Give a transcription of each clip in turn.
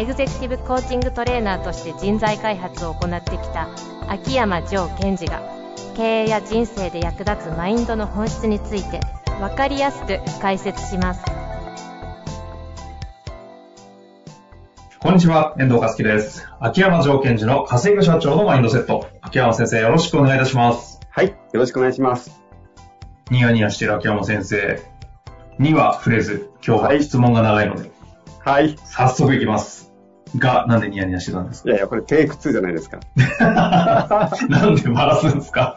エグゼクティブコーチングトレーナーとして人材開発を行ってきた秋山城賢治が経営や人生で役立つマインドの本質について分かりやすく解説しますこんにちは、遠藤和樹です。秋山城賢治の稼ぐ社長のマインドセット。秋山先生、よろしくお願いいたします。はい。よろしくお願いします。ニヤニヤしている秋山先生には触れず、今日は質問が長いので、はい。い早速いきます。が、なんでニヤニヤしてたんですやいや、これテイク2じゃないですか。か なんでバラすんですか？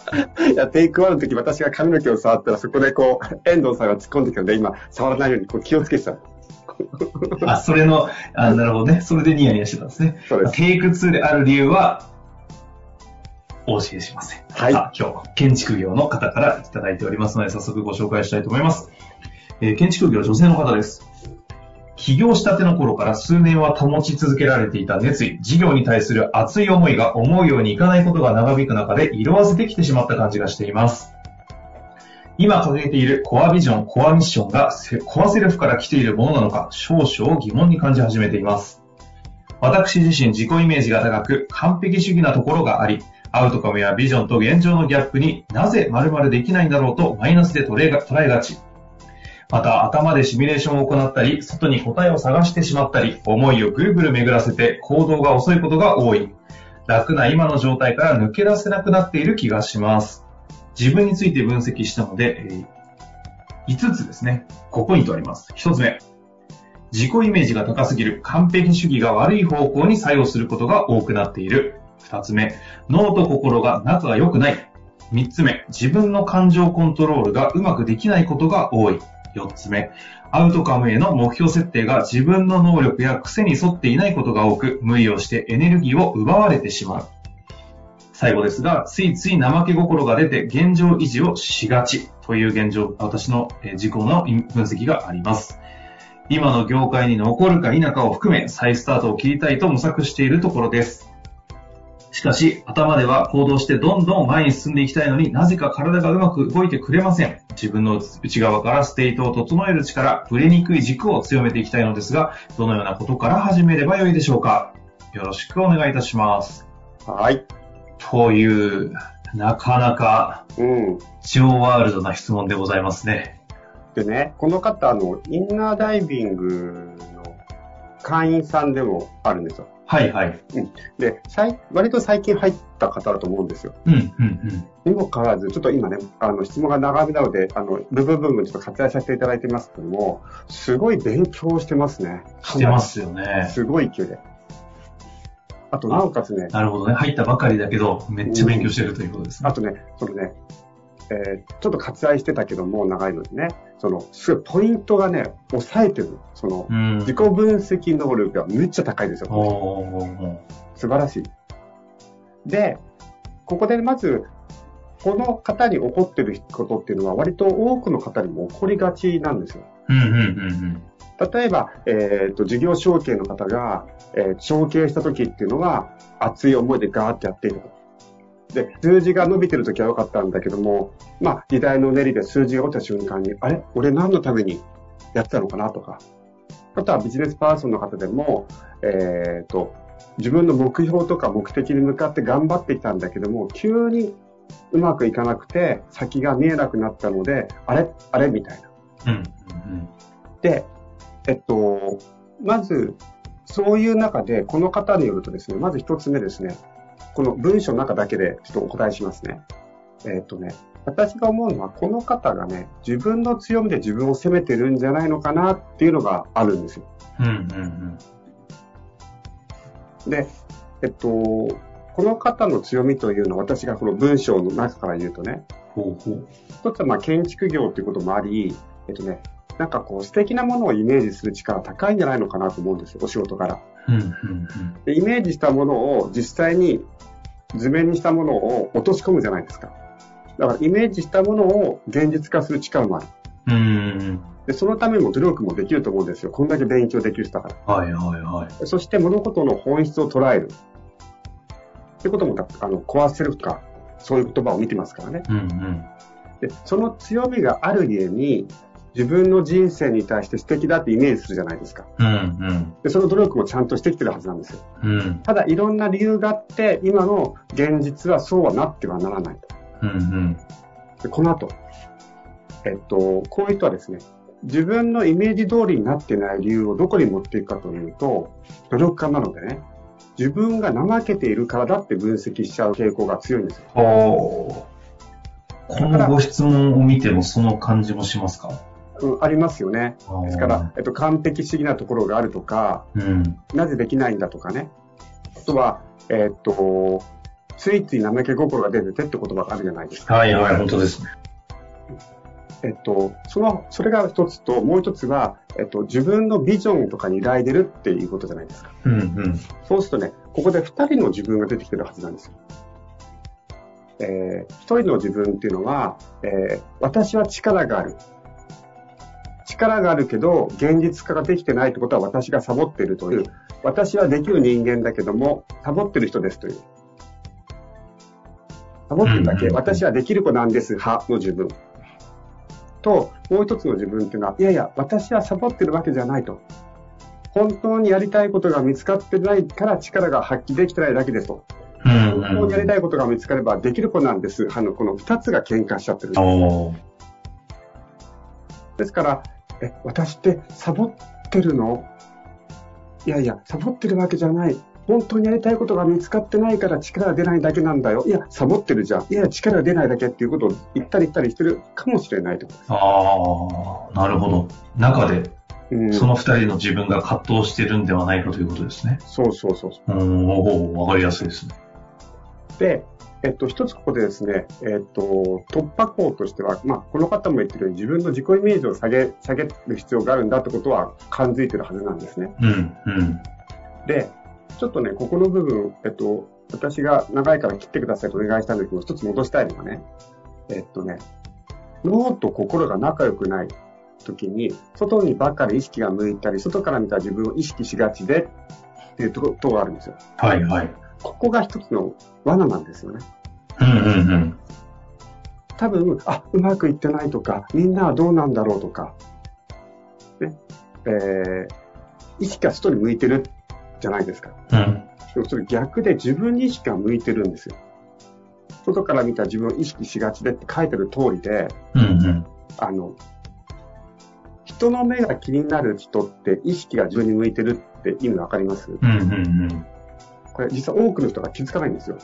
いや、テイク1の時私が髪の毛を触ったらそこでこう、遠藤さんが突っ込んできたので、今、触らないようにこう気をつけてた。あ、それの、あなるほどね。それでニヤニヤしてたんですね。そうです。テイク2である理由は、お教えしません。はいさあ今日、建築業の方からいただいておりますので、早速ご紹介したいと思います。えー建築業女性の方です。起業したての頃から数年は保ち続けられていた熱意、事業に対する熱い思いが思うようにいかないことが長引く中で色あせてきてしまった感じがしています。今掲げているコアビジョン、コアミッションがコアセルフから来ているものなのか少々疑問に感じ始めています。私自身自己イメージが高く完璧主義なところがあり、アウトカムやビジョンと現状のギャップになぜ〇〇できないんだろうとマイナスで捉えが捉えがち。また頭でシミュレーションを行ったり、外に答えを探してしまったり、思いをぐるぐる巡らせて行動が遅いことが多い。楽な今の状態から抜け出せなくなっている気がします。自分について分析したので、5つですね、5ポイントあります。1つ目。自己イメージが高すぎる完璧主義が悪い方向に作用することが多くなっている。2つ目。脳と心が仲が良くない。3つ目。自分の感情コントロールがうまくできないことが多い。4つ目。アウトカムへの目標設定が自分の能力や癖に沿っていないことが多く、無理をしてエネルギーを奪われてしまう。最後ですが、ついつい怠け心が出て現状維持をしがちという現状、私のえー自己の分析があります。今の業界に残るか否かを含め再スタートを切りたいと模索しているところです。しかし、頭では行動してどんどん前に進んでいきたいのになぜか体がうまく動いてくれません。自分の内側からステートを整える力、ぶれにくい軸を強めていきたいのですが、どのようなことから始めればよいでしょうかよろしくお願いいたします。はい。という、なかなか、うん。ジョーワールドな質問でございますね。でね、この方、あの、インナーダイビングの会員さんでもあるんですよ。はいはい。で、さい割と最近入った方だと思うんですよ。うん、うん、うん。にもかかわらず、ちょっと今ね、あの、質問が長めなので、あの、部分部分ちょっと割愛させていただいてますけども、すごい勉強してますね。してますよね。すごい勢いで。あと、なおかつね、なるほどね。入ったばかりだけど、めっちゃ勉強してるということですね。あとね、そのね、えーちょっと割愛してたけども、長いのでね、その、すごいポイントがね、抑えてる。その、うん。自己分析能力がめっちゃ高いんですよ。素晴らしい。で、ここでまず、この方に起こってることっていうのは割と多くの方にも起こりがちなんですよ。例えば、えっ、と、事業承継の方が、えー承継した時っていうのは、熱い思いでガーってやっていると。で、数字が伸びてる時は良かったんだけども、まあ、時代の練りで数字が落ちた瞬間に、あれ？俺何のためにやってたのかなとか。あとはビジネスパーソンの方でも、えっ、と、自分の目標とか目的に向かって頑張ってきたんだけども、急にうまくいかなくて、先が見えなくなったので、あれ？あれ？みたいな。うん。うん、で、えっと、まず、そういう中で、この方によるとですね、まず一つ目ですね、この文章の中だけでちょっとお答えしますね。えっとね、私が思うのは、この方がね、自分の強みで自分を責めてるんじゃないのかなっていうのがあるんですよ。うん。うん、うん、で、えっと、この方の強みというのは、私がこの文章の中から言うとね、ほうほう。一つはまあ建築業ということもあり、えっとね、なんかこう素敵なものをイメージする力高いんじゃないのかなと思うんですよ、お仕事から。うん、うん、うん。でイメージしたものを実際に図面にしたものを落とし込むじゃないですか。だからイメージしたものを現実化する力もある。うん。で、そのためにも努力もできると思うんですよ。こんだけ勉強できる人だから。はいはいはい。そして物事の本質を捉える。ってことも、あの、コアセルフとか、そういう言葉を見てますからね。うんうん。で、その強みがあるゆえに、自分の人生に対して素敵だってイメージするじゃないですか。うんうん。で、その努力もちゃんとしてきてるはずなんですよ。うん。ただ、いろんな理由があって、今の現実はそうはなってはならないと。うんうん。で、この後、えっと、こういう人はですね、自分のイメージ通りになってない理由をどこに持っていくかというと、努力家なのでね、自分が怠けているからだって分析しちゃう傾向が強いんですよ。おこのご質問を見てもその感じもしますか？うん、ありますよね。でですから、、えっと、完璧主義なところがあるとか、うん。なぜできないんだとかね。あとは、えっと、ついつい怠け心が出ててって言葉があるじゃないですか。はいはい、本当ですね。えっと、その、それが一つと、もう一つは、えっと、自分のビジョンとかに依いでるっていうことじゃないですか。うんうん。そうするとね、ここで二人の自分が出てきてるはずなんですよ。えー一人の自分っていうのは、えー私は力がある。力があるけど、現実化ができてないってことは私がサボっているという、私はできる人間だけども、サボってる人ですという。サボってるだけ、私はできる子なんです派の自分。と、もう一つの自分っていうのは、いやいや、私はサボってるわけじゃないと。本当にやりたいことが見つかってないから力が発揮できてないだけですと。うん本当にやりたいことが見つかればできる子なんです。あの、この二つが喧嘩しちゃってる。おーですから、え、私ってサボってるの？いやいや、サボってるわけじゃない。本当にやりたいことが見つかってないから力が出ないだけなんだよ。いや、サボってるじゃん。いや、力が出ないだけっていうことを言ったり言ったりしてるかもしれないと。ああ、なるほど。中で、うん、その二人の自分が葛藤してるんではないかということですね。そうそうそうそう。うん、わかりやすいですね。で、えっと、一つここでですね、えっと、突破口としては、まあ、この方も言ってるように自分の自己イメージを下げ、下げる必要があるんだってことは感づいてるはずなんですね。うん、うん。で、ちょっとね、ここの部分、えっと、私が長いから切ってくださいとお願いしたんだけど、一つ戻したいのがね、えっとね、脳と心が仲良くない時に、外にばっかり意識が向いたり、外から見た自分を意識しがちでっていうところがあるんですよ。はい、はい。ここが一つの罠なんですよね。うん、うん、うん。多分、あ、うまくいってないとか、みんなはどうなんだろうとか、ね、えー、意識が外に向いてるじゃないですか。うん。でもそれ逆で自分に意識が向いてるんですよ。外から見た自分を意識しがちでって書いてる通りで、うん、うん。あの、人の目が気になる人って意識が自分に向いてるって意味わかります？うん、うん、これ実は多くの人が気づかないんですよ。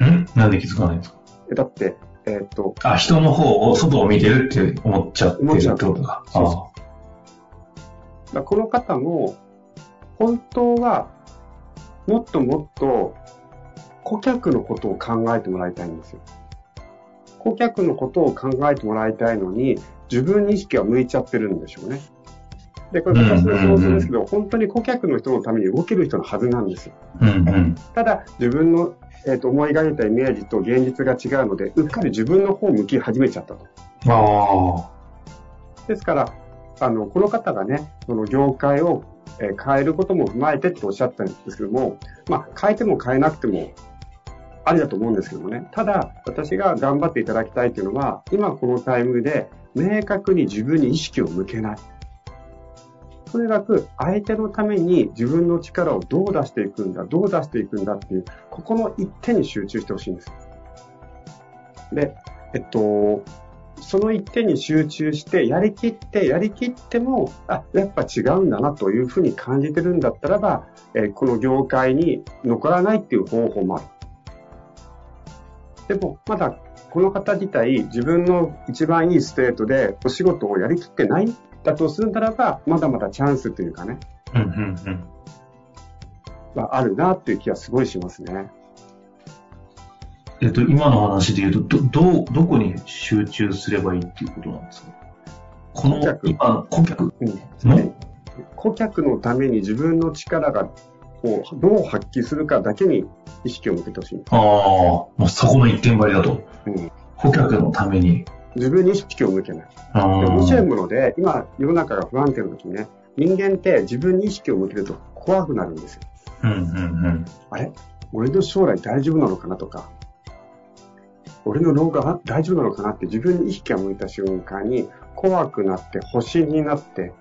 うん？んなんで気づかないんですか？えだって、えーっと、あ、人の方を、外を見てるって思っちゃってるってことか。そうそだからこの方も、本当は、もっともっと、顧客のことを考えてもらいたいんですよ。顧客のことを考えてもらいたいのに、自分に意識が向いちゃってるんでしょうね。で、これ私の想像ですけど、本当に顧客の人のために動ける人のはずなんですよ。うん、うん。ただ、自分の、えーと思い描いたイメージと現実が違うので、うっかり自分の方を向き始めちゃったと。あですから、あの、この方がね、その業界を、えー変えることも踏まえてっておっしゃったんですけども、まあ、変えても変えなくても、ありだと思うんですけどもね。ただ、私が頑張っていただきたいというのは、今このタイミングで、明確に自分に意識を向けない。とにかく、相手のために自分の力をどう出していくんだ、どう出していくんだっていう、ここの一点に集中してほしいんです。で、えっと、その一点に集中して、やりきって、やりきっても、あ、やっぱ違うんだなというふうに感じてるんだったらば、えこの業界に残らないっていう方法もある。でも、まだこの方自体、自分の一番いいステートでお仕事をやりきってないだとするならば、まだまだチャンスというかね、あ。うん、うん、うん。はあるなっていう気がすごいしますね。えっと、今の話で言うと、ど、どう、どこに集中すればいいっていうことなんですか？この、顧客今、顧客？うんの？顧客のために自分の力がをどう発揮するかだけに意識を向けてほしい。ああ、もうそこの一点張りだと。うん、顧客のために。自分に意識を向けない。あで面白いーもので、今、世の中が不安定な時にね、人間って自分に意識を向けると怖くなるんですよ。うんうんうん。あれ？俺の将来大丈夫なのかなとか、俺の老後は大丈夫なのかなって自分に意識が向いた瞬間に怖くなって、保身になって、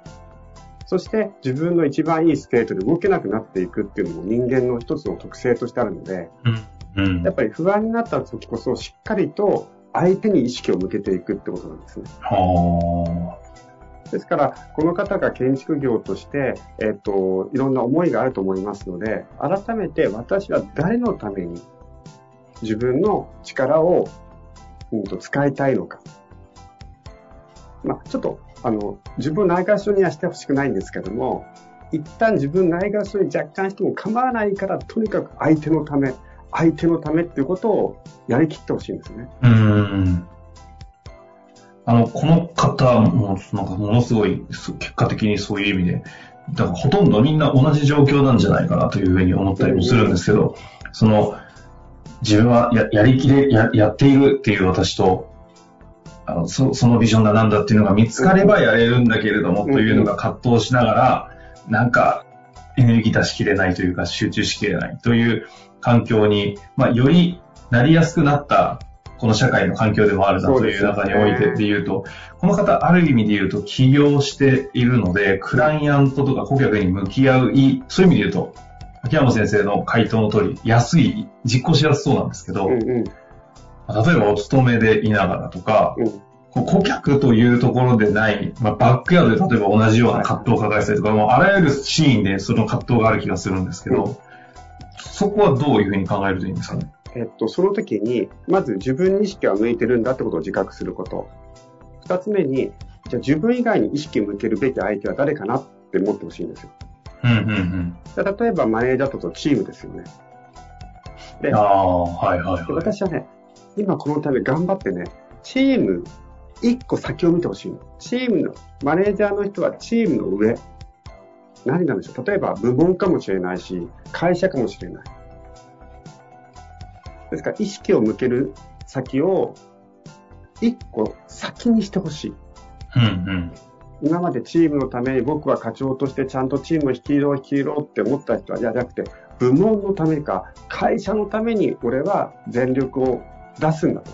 そして自分の一番いいステートで動けなくなっていくっていうのも人間の一つの特性としてあるので、うん。うんやっぱり不安になった時こそしっかりと相手に意識を向けていくってことなんですね。はですから、この方が建築業として、えっ、と、いろんな思いがあると思いますので、改めて私は誰のために自分の力を、うん、と使いたいのか。まあ、ちょっと、あの、自分をないがしろにはしてほしくないんですけども、一旦自分ないがしろに若干しても構わないから、とにかく相手のため、相手のためっていうことをやりきってほしいんですね。うん。あの、この方も、なんかものすごい、結果的にそういう意味で、だからほとんどみんな同じ状況なんじゃないかなというふうに思ったりもするんですけど、その、自分はややりきれや、やっているっていう私と、あのそそのビジョンが何だっていうのが見つかればやれるんだけれども、というのが葛藤しながら、なんかエネルギー出しきれないというか集中しきれないという環境に、まあ、よりなりやすくなったこの社会の環境でもあるなという中においてで言うと、この方、ある意味で言うと起業しているので、クライアントとか顧客に向き合うそういう意味で言うと、秋山先生の回答の通り、安い、実行しやすそうなんですけど、例えばお勤めでいながらとか、顧客というところでない、まあ、バックヤードで例えば同じような葛藤を抱えてたりとか、もうあらゆるシーンでその葛藤がある気がするんですけど、うんそこはどういうふうに考えるといいんですかね？えっと、その時に、まず自分に意識が向いてるんだってことを自覚すること。二つ目に、じゃあ自分以外に意識を向けるべき相手は誰かなって思ってほしいんですよ。うんうんうん。で例えばマネージャーととチームですよね。でああ、はいはいではい。私はね、今このため頑張ってね、チーム一個先を見てほしいの。チームの、マネージャーの人はチームの上。何なんでしょう例えば部門かもしれないし、会社かもしれない。ですから意識を向ける先を一個先にしてほしい。うんうん。今までチームのために僕は課長としてちゃんとチームを率いろ率いろって思った人は、いやじゃなくて、部門のためか、会社のために俺は全力を出すんだと。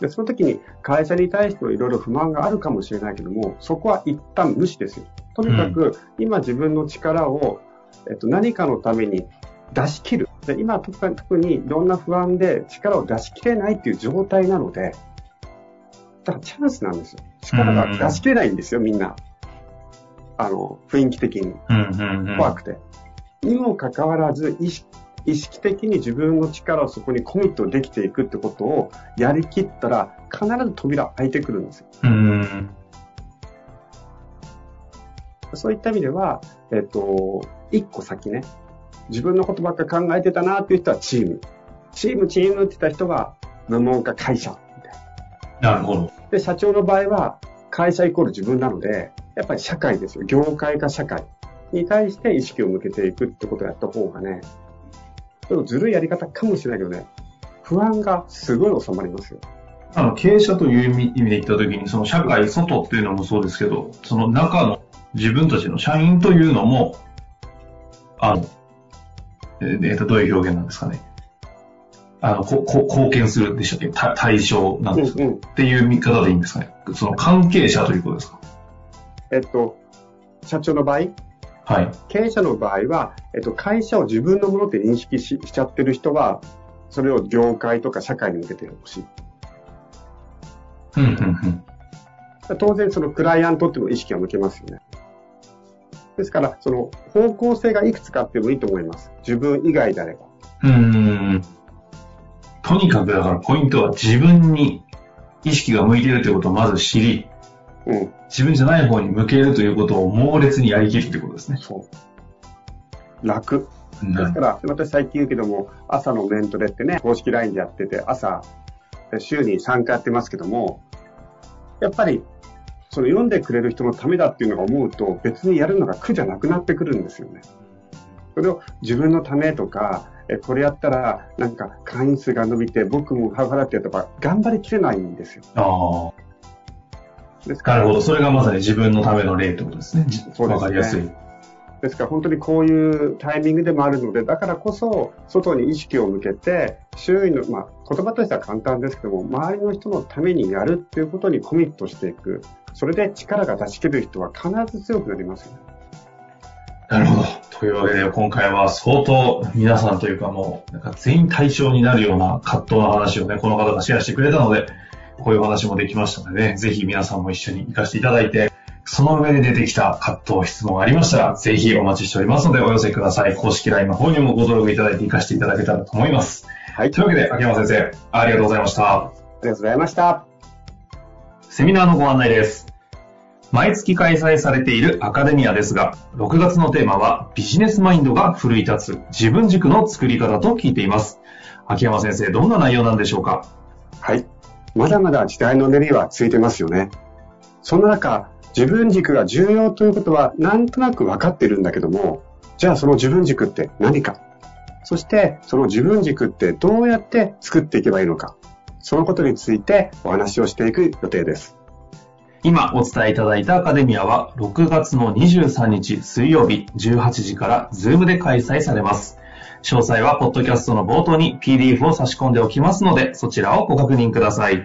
で、その時に会社に対していろいろ不満があるかもしれないけども、そこは一旦無視ですよ。とにかく、今自分の力を、えっと、何かのために出し切る。で今特に特にいろんな不安で力を出し切れないっていう状態なので、だからチャンスなんですよ。力が出し切れないんですよ、みんな。あの、雰囲気的に。うんうんうん。怖くて。にもかかわらず意識、意識的に自分の力をそこにコミットできていくってことをやりきったら、必ず扉開いてくるんですよ。うんうん。そういった意味では、えっと、一個先ね、自分のことばっか考えてたなっていう人はチーム。チーム、チームって言った人は部門か会社みたいな。なるほど。で、社長の場合は、会社イコール自分なので、やっぱり社会ですよ。業界か社会に対して意識を向けていくってことをやった方がね、ちょっとずるいやり方かもしれないけどね、不安がすごい収まりますよ。あの、経営者という意味意味で言ったときに、その社会、外っていうのもそうですけど、その中の自分たちの社員というのも、あの、えーえーと、どういう表現なんですかね。あの、こ、こ、貢献するでしたっけ？た対象なんですか、うんうん。っていう見方でいいんですかね？その関係者ということですか？えっと、社長の場合、はい。経営者の場合は、えっと、会社を自分のものって認識ししちゃってる人は、それを業界とか社会に向けてほしい。うん、うん、うん。当然そのクライアントっていうのを意識が向けますよね。ですから、その方向性がいくつかあってもいいと思います。自分以外であれば。うーん。とにかくだからポイントは自分に意識が向いているということをまず知り、うん。自分じゃない方に向けるということを猛烈にやりきるということですね。そう。楽。うんですから、私最近言うけども、朝のメントレってね、公式 LINE でやってて、朝、週に3回やってますけども、やっぱり、その読んでくれる人のためだっていうのが思うと、別にやるのが苦じゃなくなってくるんですよね。それを自分のためとか、えこれやったら、なんか会員数が伸びて、僕もハーフ払ってやったら、頑張りきれないんですよ。ああ。ですなるほど。それがまさに自分のための例ってことですね。わ、ね、かりやすい。ですから本当にこういうタイミングでもあるので、だからこそ外に意識を向けて、周囲の、まあ、言葉としては簡単ですけども、周りの人のためにやるっていうことにコミットしていく。それで力が出し切る人は必ず強くなりますよね。なるほど。というわけで、今回は相当皆さんというかもう、なんか全員対象になるような葛藤の話をね、この方がシェアしてくれたので、こういう話もできましたのでね、ぜひ皆さんも一緒に活かしていただいて、その上で出てきた葛藤、質問ありましたら、ぜひお待ちしておりますので、お寄せください。公式 LINE の方にもご登録いただいて活かしていただけたらと思います。はい。というわけで、秋山先生、ありがとうございました。ありがとうございました。セミナーのご案内です。毎月開催されているアカデミアですが、6月のテーマはビジネスマインドが奮い立つ自分軸の作り方と聞いています。秋山先生、どんな内容なんでしょうか？はい。まだまだ時代の練りはついてますよね。そんな中、自分軸が重要ということはなんとなく分かってるんだけども、じゃあその自分軸って何か？そしてその自分軸ってどうやって作っていけばいいのか？そのことについてお話をしていく予定です。今お伝えいただいたアカデミアは6月の23日水曜日18時からズームで開催されます。詳細はポッドキャストの冒頭に PDF を差し込んでおきますのでそちらをご確認ください。